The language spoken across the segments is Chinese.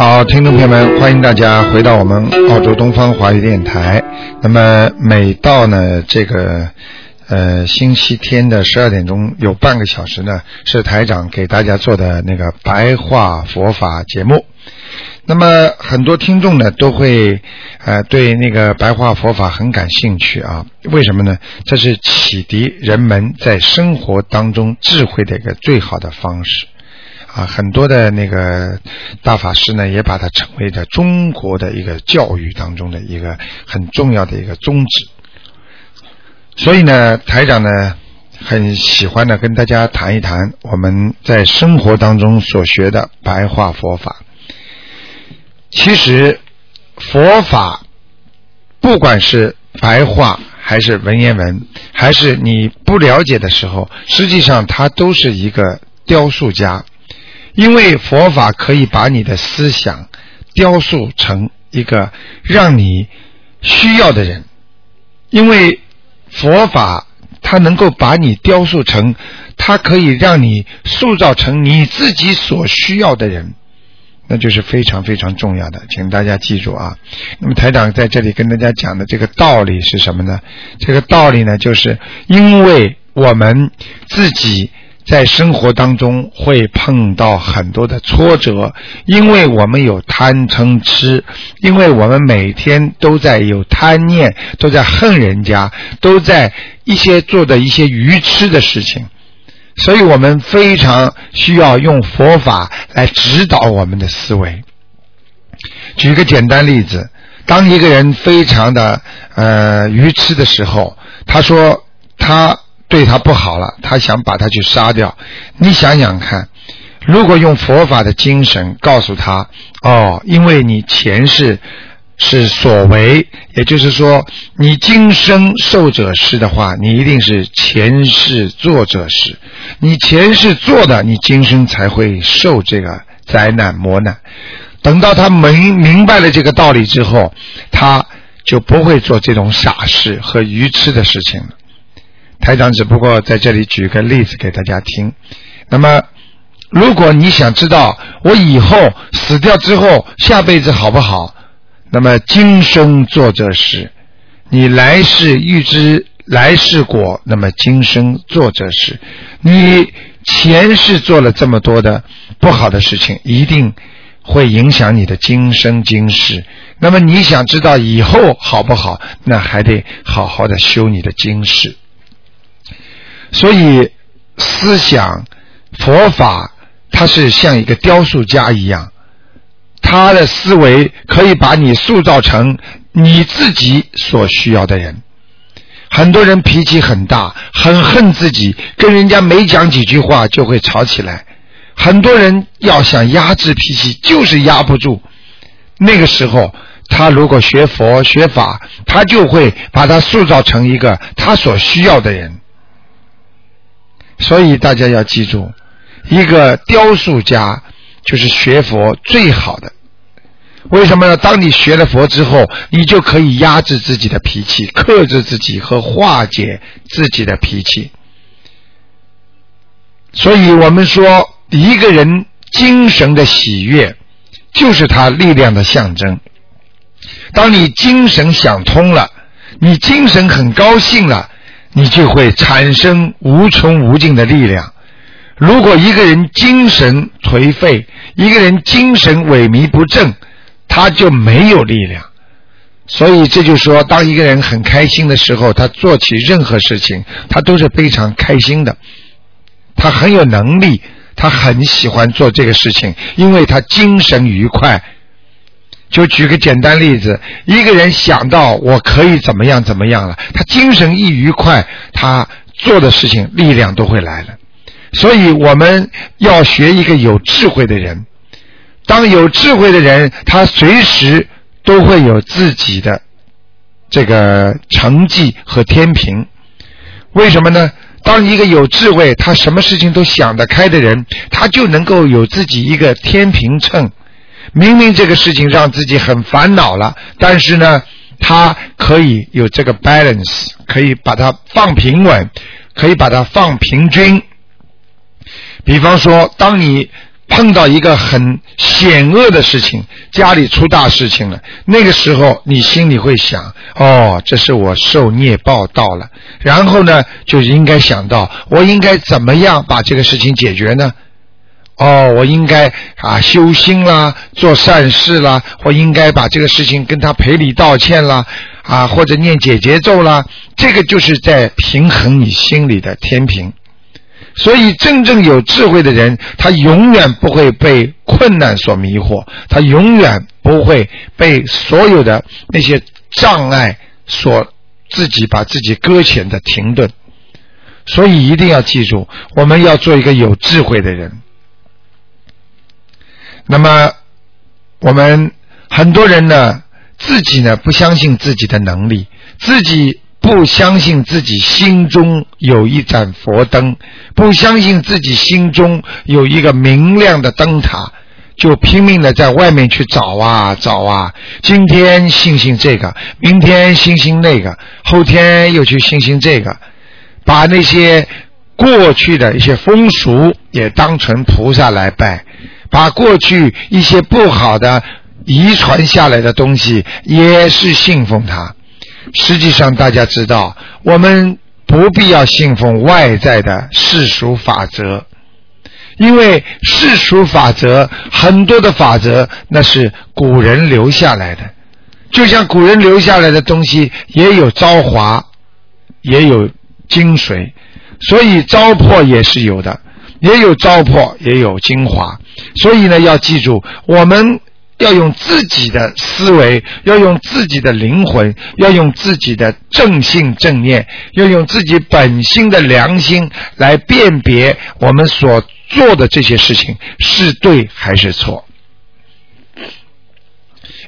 好，听众朋友们，欢迎大家回到我们澳洲东方华语电台。那么每到呢这个呃星期天的十二点钟，有半个小时呢是台长给大家做的那个白话佛法节目。那么很多听众呢都会呃对那个白话佛法很感兴趣啊？为什么呢？这是启迪人们在生活当中智慧的一个最好的方式。啊，很多的那个大法师呢，也把它成为了中国的一个教育当中的一个很重要的一个宗旨。所以呢，台长呢很喜欢呢跟大家谈一谈我们在生活当中所学的白话佛法。其实佛法不管是白话还是文言文，还是你不了解的时候，实际上它都是一个雕塑家。因为佛法可以把你的思想雕塑成一个让你需要的人，因为佛法它能够把你雕塑成，它可以让你塑造成你自己所需要的人，那就是非常非常重要的，请大家记住啊。那么台长在这里跟大家讲的这个道理是什么呢？这个道理呢，就是因为我们自己。在生活当中会碰到很多的挫折，因为我们有贪嗔痴，因为我们每天都在有贪念，都在恨人家，都在一些做的一些愚痴的事情，所以我们非常需要用佛法来指导我们的思维。举个简单例子，当一个人非常的呃愚痴的时候，他说他。对他不好了，他想把他去杀掉。你想想看，如果用佛法的精神告诉他，哦，因为你前世是所为，也就是说，你今生受者是的话，你一定是前世做者是。你前世做的，你今生才会受这个灾难磨难。等到他明明白了这个道理之后，他就不会做这种傻事和愚痴的事情了。台长只不过在这里举个例子给大家听。那么，如果你想知道我以后死掉之后下辈子好不好，那么今生做这事，你来世预知来世果，那么今生做这事，你前世做了这么多的不好的事情，一定会影响你的今生今世。那么你想知道以后好不好，那还得好好的修你的今世。所以，思想佛法，它是像一个雕塑家一样，他的思维可以把你塑造成你自己所需要的人。很多人脾气很大，很恨自己，跟人家没讲几句话就会吵起来。很多人要想压制脾气，就是压不住。那个时候，他如果学佛学法，他就会把他塑造成一个他所需要的人。所以大家要记住，一个雕塑家就是学佛最好的。为什么呢？当你学了佛之后，你就可以压制自己的脾气，克制自己和化解自己的脾气。所以我们说，一个人精神的喜悦，就是他力量的象征。当你精神想通了，你精神很高兴了。你就会产生无穷无尽的力量。如果一个人精神颓废，一个人精神萎靡不振，他就没有力量。所以这就说，当一个人很开心的时候，他做起任何事情，他都是非常开心的。他很有能力，他很喜欢做这个事情，因为他精神愉快。就举个简单例子，一个人想到我可以怎么样怎么样了，他精神一愉快，他做的事情力量都会来了。所以我们要学一个有智慧的人，当有智慧的人，他随时都会有自己的这个成绩和天平。为什么呢？当一个有智慧，他什么事情都想得开的人，他就能够有自己一个天平秤。明明这个事情让自己很烦恼了，但是呢，他可以有这个 balance，可以把它放平稳，可以把它放平均。比方说，当你碰到一个很险恶的事情，家里出大事情了，那个时候你心里会想：哦，这是我受孽报到了。然后呢，就应该想到，我应该怎么样把这个事情解决呢？哦，我应该啊修心啦，做善事啦，或应该把这个事情跟他赔礼道歉啦，啊或者念解结咒啦，这个就是在平衡你心里的天平。所以，真正有智慧的人，他永远不会被困难所迷惑，他永远不会被所有的那些障碍所自己把自己搁浅的停顿。所以，一定要记住，我们要做一个有智慧的人。那么，我们很多人呢，自己呢不相信自己的能力，自己不相信自己心中有一盏佛灯，不相信自己心中有一个明亮的灯塔，就拼命的在外面去找啊找啊。今天信信这个，明天信信那个，后天又去信信这个，把那些过去的一些风俗也当成菩萨来拜。把过去一些不好的遗传下来的东西也是信奉它。实际上，大家知道，我们不必要信奉外在的世俗法则，因为世俗法则很多的法则那是古人留下来的，就像古人留下来的东西也有昭华，也有精髓，所以糟粕也是有的。也有糟粕，也有精华，所以呢，要记住，我们要用自己的思维，要用自己的灵魂，要用自己的正性正念，要用自己本心的良心来辨别我们所做的这些事情是对还是错。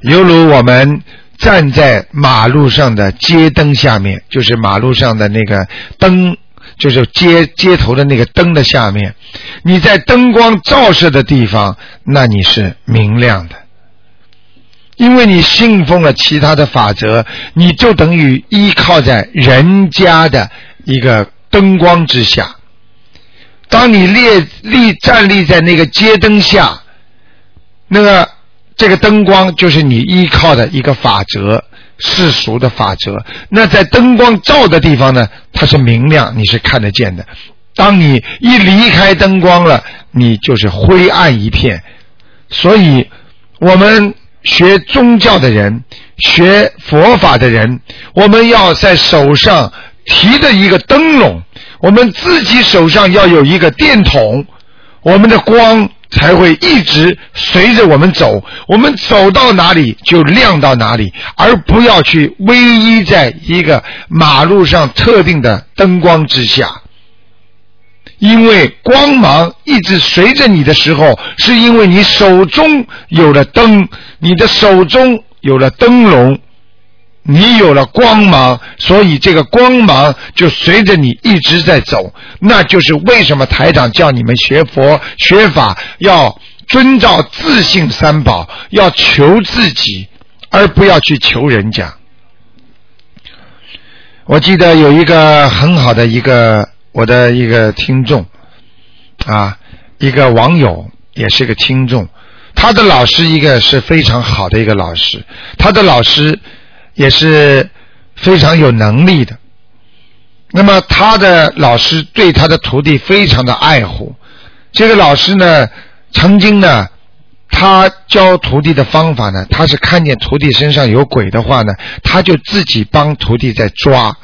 犹如我们站在马路上的街灯下面，就是马路上的那个灯。就是街街头的那个灯的下面，你在灯光照射的地方，那你是明亮的，因为你信奉了其他的法则，你就等于依靠在人家的一个灯光之下。当你立立站立在那个街灯下，那个这个灯光就是你依靠的一个法则。世俗的法则，那在灯光照的地方呢，它是明亮，你是看得见的。当你一离开灯光了，你就是灰暗一片。所以，我们学宗教的人，学佛法的人，我们要在手上提着一个灯笼，我们自己手上要有一个电筒，我们的光。才会一直随着我们走，我们走到哪里就亮到哪里，而不要去偎依在一个马路上特定的灯光之下。因为光芒一直随着你的时候，是因为你手中有了灯，你的手中有了灯笼。你有了光芒，所以这个光芒就随着你一直在走。那就是为什么台长叫你们学佛学法要遵照自信三宝，要求自己，而不要去求人家。我记得有一个很好的一个我的一个听众啊，一个网友也是个听众，他的老师一个是非常好的一个老师，他的老师。也是非常有能力的。那么他的老师对他的徒弟非常的爱护。这个老师呢，曾经呢，他教徒弟的方法呢，他是看见徒弟身上有鬼的话呢，他就自己帮徒弟在抓。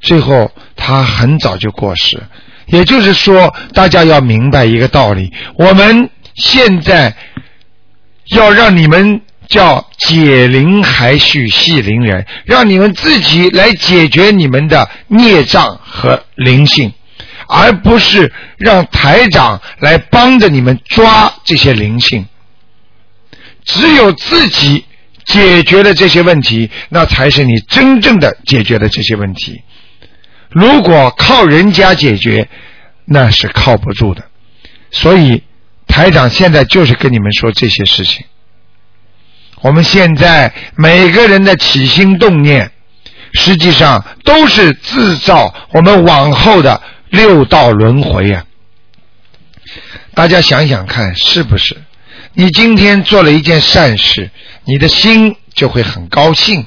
最后他很早就过世。也就是说，大家要明白一个道理：我们现在要让你们。叫解铃还须系铃人，让你们自己来解决你们的孽障和灵性，而不是让台长来帮着你们抓这些灵性。只有自己解决了这些问题，那才是你真正的解决了这些问题。如果靠人家解决，那是靠不住的。所以台长现在就是跟你们说这些事情。我们现在每个人的起心动念，实际上都是制造我们往后的六道轮回啊！大家想想看，是不是？你今天做了一件善事，你的心就会很高兴；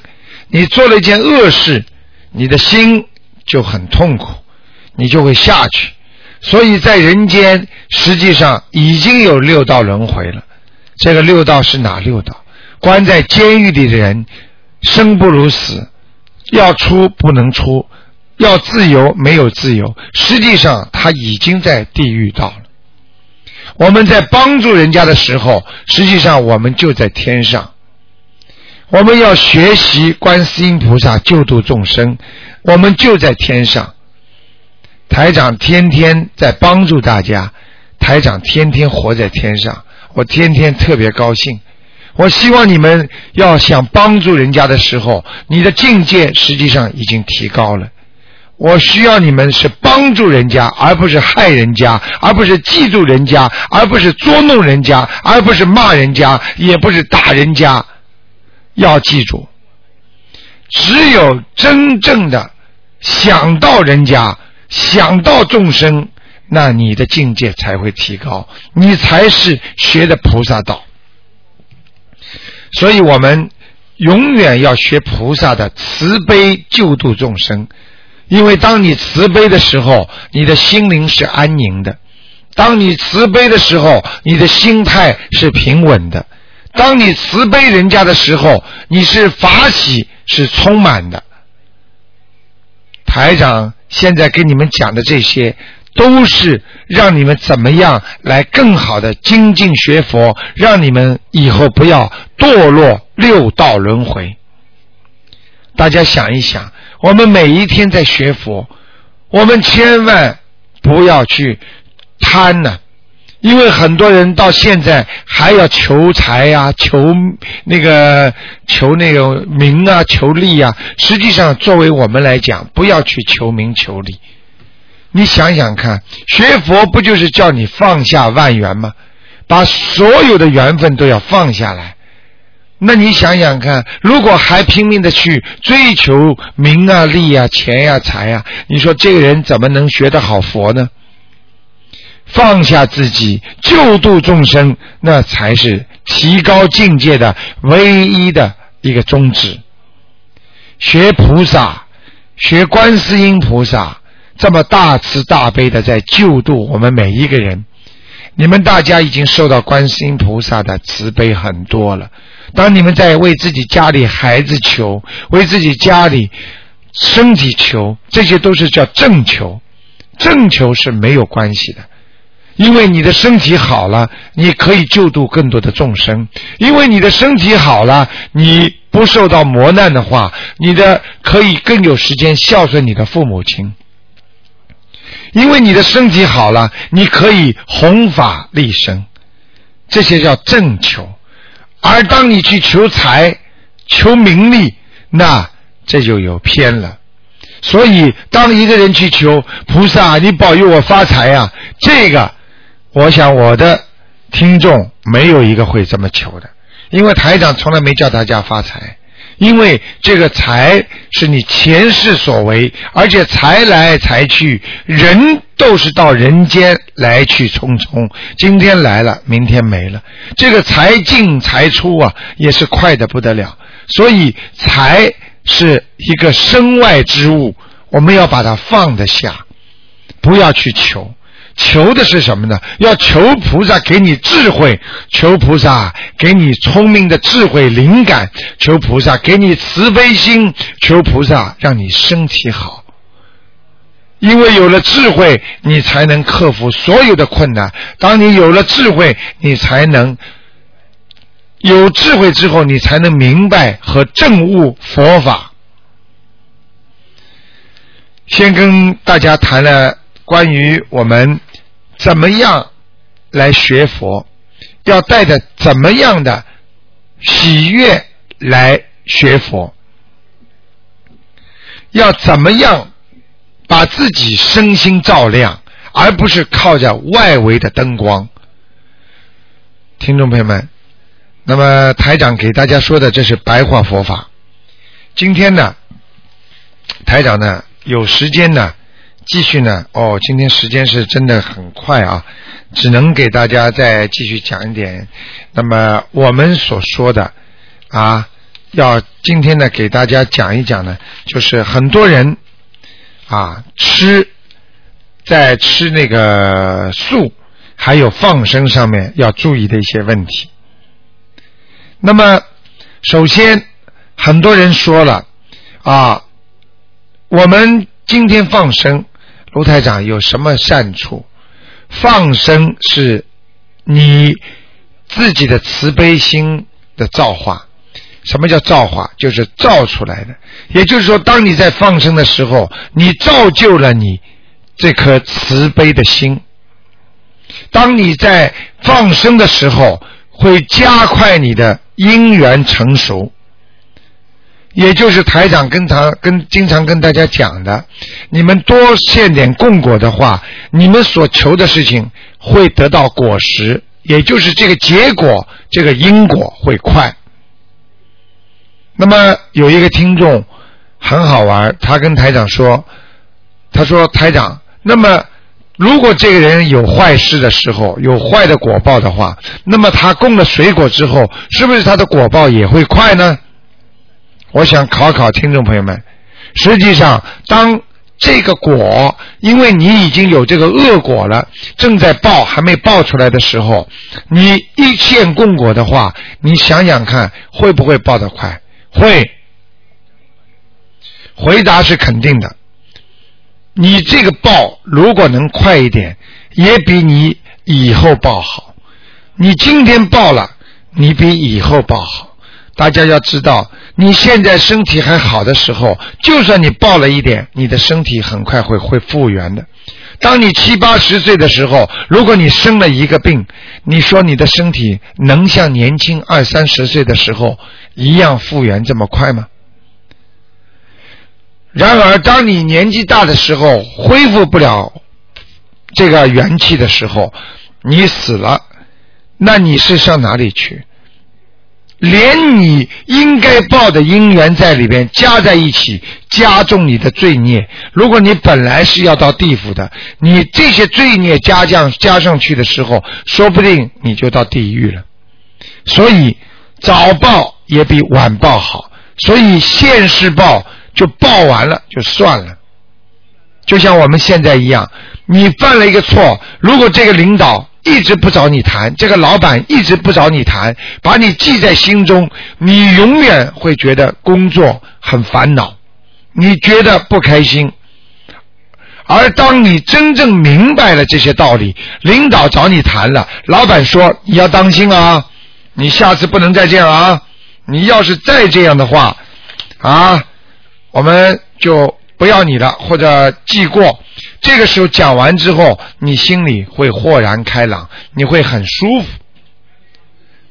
你做了一件恶事，你的心就很痛苦，你就会下去。所以在人间，实际上已经有六道轮回了。这个六道是哪六道？关在监狱里的人，生不如死，要出不能出，要自由没有自由。实际上他已经在地狱道了。我们在帮助人家的时候，实际上我们就在天上。我们要学习观世音菩萨救度众生，我们就在天上。台长天天在帮助大家，台长天天活在天上，我天天特别高兴。我希望你们要想帮助人家的时候，你的境界实际上已经提高了。我需要你们是帮助人家，而不是害人家，而不是嫉妒人家，而不是捉弄人家，而不是骂人家，也不是打人家。要记住，只有真正的想到人家，想到众生，那你的境界才会提高，你才是学的菩萨道。所以我们永远要学菩萨的慈悲救度众生。因为当你慈悲的时候，你的心灵是安宁的；当你慈悲的时候，你的心态是平稳的；当你慈悲人家的时候，你是法喜是充满的。台长现在跟你们讲的这些，都是让你们怎么样来更好的精进学佛，让你们以后不要堕落六道轮回。大家想一想。我们每一天在学佛，我们千万不要去贪呢，因为很多人到现在还要求财啊、求那个、求那个名啊、求利啊。实际上，作为我们来讲，不要去求名求利。你想想看，学佛不就是叫你放下万缘吗？把所有的缘分都要放下来。那你想想看，如果还拼命的去追求名啊、利啊、钱呀、财呀，你说这个人怎么能学得好佛呢？放下自己，救度众生，那才是提高境界的唯一的一个宗旨。学菩萨，学观世音菩萨，这么大慈大悲的在救度我们每一个人。你们大家已经受到观世音菩萨的慈悲很多了。当你们在为自己家里孩子求，为自己家里身体求，这些都是叫正求。正求是没有关系的，因为你的身体好了，你可以救度更多的众生。因为你的身体好了，你不受到磨难的话，你的可以更有时间孝顺你的父母亲。因为你的身体好了，你可以弘法利生，这些叫正求。而当你去求财、求名利，那这就有偏了。所以，当一个人去求菩萨，你保佑我发财呀，这个，我想我的听众没有一个会这么求的，因为台长从来没叫大家发财。因为这个财是你前世所为，而且财来财去，人都是到人间来去匆匆，今天来了，明天没了。这个财进财出啊，也是快的不得了。所以财是一个身外之物，我们要把它放得下，不要去求。求的是什么呢？要求菩萨给你智慧，求菩萨给你聪明的智慧灵感，求菩萨给你慈悲心，求菩萨让你身体好。因为有了智慧，你才能克服所有的困难。当你有了智慧，你才能有智慧之后，你才能明白和证悟佛法。先跟大家谈了关于我们。怎么样来学佛？要带着怎么样的喜悦来学佛，要怎么样把自己身心照亮，而不是靠着外围的灯光。听众朋友们，那么台长给大家说的这是白话佛法。今天呢，台长呢有时间呢，继续呢。哦，今天时间是真的很快啊，只能给大家再继续讲一点。那么我们所说的啊，要今天呢给大家讲一讲呢，就是很多人啊吃在吃那个素。还有放生上面要注意的一些问题。那么，首先，很多人说了啊，我们今天放生，卢台长有什么善处？放生是你自己的慈悲心的造化。什么叫造化？就是造出来的。也就是说，当你在放生的时候，你造就了你这颗慈悲的心。当你在放生的时候，会加快你的因缘成熟，也就是台长跟他跟经常跟大家讲的，你们多献点供果的话，你们所求的事情会得到果实，也就是这个结果，这个因果会快。那么有一个听众很好玩，他跟台长说，他说台长，那么。如果这个人有坏事的时候，有坏的果报的话，那么他供了水果之后，是不是他的果报也会快呢？我想考考听众朋友们，实际上，当这个果，因为你已经有这个恶果了，正在报还没报出来的时候，你一线供果的话，你想想看，会不会报得快？会。回答是肯定的。你这个报如果能快一点，也比你以后报好。你今天报了，你比以后报好。大家要知道，你现在身体还好的时候，就算你报了一点，你的身体很快会会复原的。当你七八十岁的时候，如果你生了一个病，你说你的身体能像年轻二三十岁的时候一样复原这么快吗？然而，当你年纪大的时候，恢复不了这个元气的时候，你死了，那你是上哪里去？连你应该报的因缘在里边加在一起，加重你的罪孽。如果你本来是要到地府的，你这些罪孽加降加上去的时候，说不定你就到地狱了。所以早报也比晚报好。所以现世报。就报完了就算了，就像我们现在一样，你犯了一个错，如果这个领导一直不找你谈，这个老板一直不找你谈，把你记在心中，你永远会觉得工作很烦恼，你觉得不开心。而当你真正明白了这些道理，领导找你谈了，老板说你要当心啊，你下次不能再这样啊，你要是再这样的话，啊。我们就不要你了，或者记过。这个时候讲完之后，你心里会豁然开朗，你会很舒服。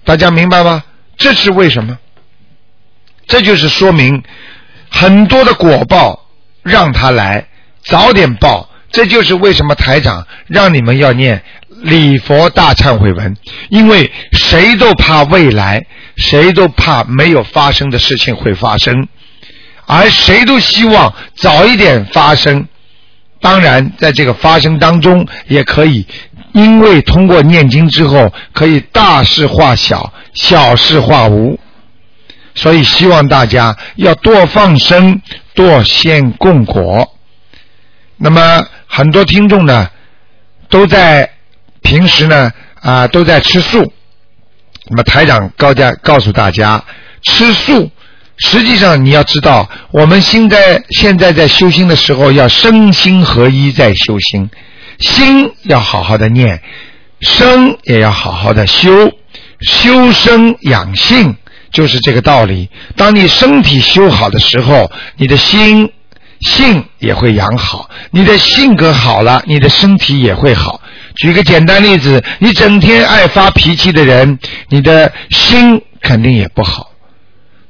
大家明白吗？这是为什么？这就是说明很多的果报让他来，早点报。这就是为什么台长让你们要念礼佛大忏悔文，因为谁都怕未来，谁都怕没有发生的事情会发生。而谁都希望早一点发生，当然，在这个发生当中，也可以因为通过念经之后，可以大事化小，小事化无。所以希望大家要多放生，多献供果。那么很多听众呢，都在平时呢啊都在吃素。那么台长高家告诉大家，吃素。实际上，你要知道，我们现在现在在修心的时候，要身心合一在修心，心要好好的念，身也要好好的修，修身养性就是这个道理。当你身体修好的时候，你的心性也会养好，你的性格好了，你的身体也会好。举个简单例子，你整天爱发脾气的人，你的心肯定也不好。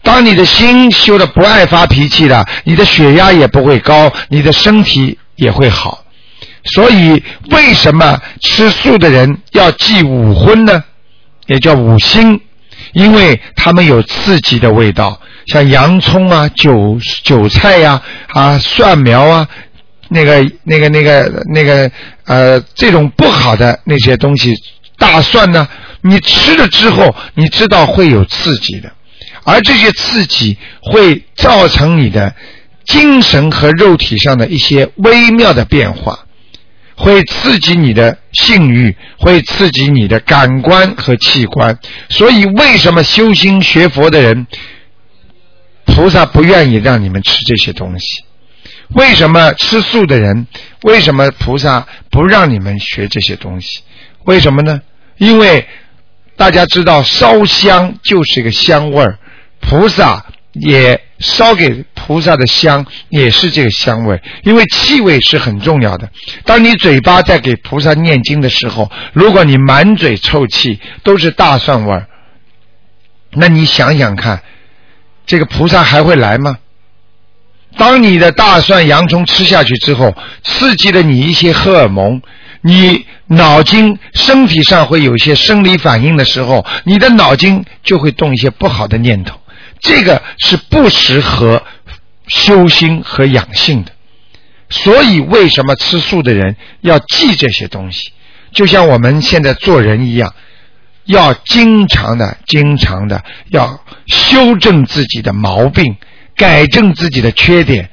当你的心修的不爱发脾气了，你的血压也不会高，你的身体也会好。所以，为什么吃素的人要忌五荤呢？也叫五辛，因为它们有刺激的味道，像洋葱啊、韭韭菜呀、啊蒜苗啊，那个、那个、那个、那个呃，这种不好的那些东西，大蒜呢，你吃了之后，你知道会有刺激的，而这些刺激会造成你的精神和肉体上的一些微妙的变化。会刺激你的性欲，会刺激你的感官和器官。所以，为什么修心学佛的人，菩萨不愿意让你们吃这些东西？为什么吃素的人，为什么菩萨不让你们学这些东西？为什么呢？因为大家知道，烧香就是一个香味儿，菩萨也。烧给菩萨的香也是这个香味，因为气味是很重要的。当你嘴巴在给菩萨念经的时候，如果你满嘴臭气都是大蒜味儿，那你想想看，这个菩萨还会来吗？当你的大蒜、洋葱吃下去之后，刺激了你一些荷尔蒙，你脑筋、身体上会有一些生理反应的时候，你的脑筋就会动一些不好的念头。这个是不适合修心和养性的，所以为什么吃素的人要记这些东西？就像我们现在做人一样，要经常的、经常的要修正自己的毛病，改正自己的缺点。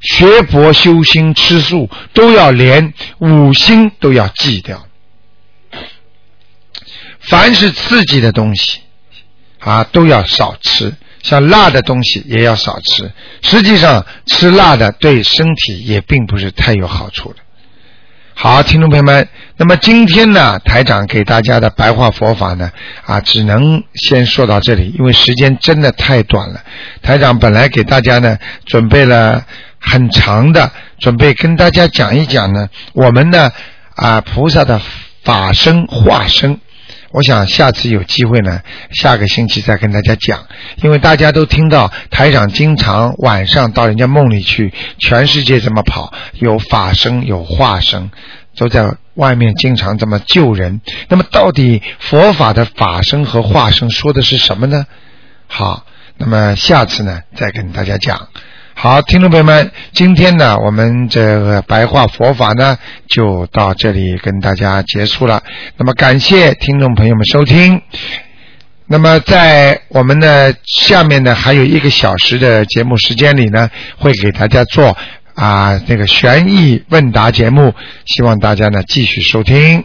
学佛修心吃素，都要连五心都要记掉。凡是刺激的东西啊，都要少吃。像辣的东西也要少吃，实际上吃辣的对身体也并不是太有好处的。好，听众朋友们，那么今天呢，台长给大家的白话佛法呢，啊，只能先说到这里，因为时间真的太短了。台长本来给大家呢准备了很长的，准备跟大家讲一讲呢，我们呢啊菩萨的法身化身。我想下次有机会呢，下个星期再跟大家讲。因为大家都听到台长经常晚上到人家梦里去，全世界这么跑，有法身有化身，都在外面经常这么救人。那么到底佛法的法身和化身说的是什么呢？好，那么下次呢再跟大家讲。好，听众朋友们，今天呢，我们这个白话佛法呢，就到这里跟大家结束了。那么，感谢听众朋友们收听。那么，在我们的下面呢，还有一个小时的节目时间里呢，会给大家做啊那个悬疑问答节目，希望大家呢继续收听。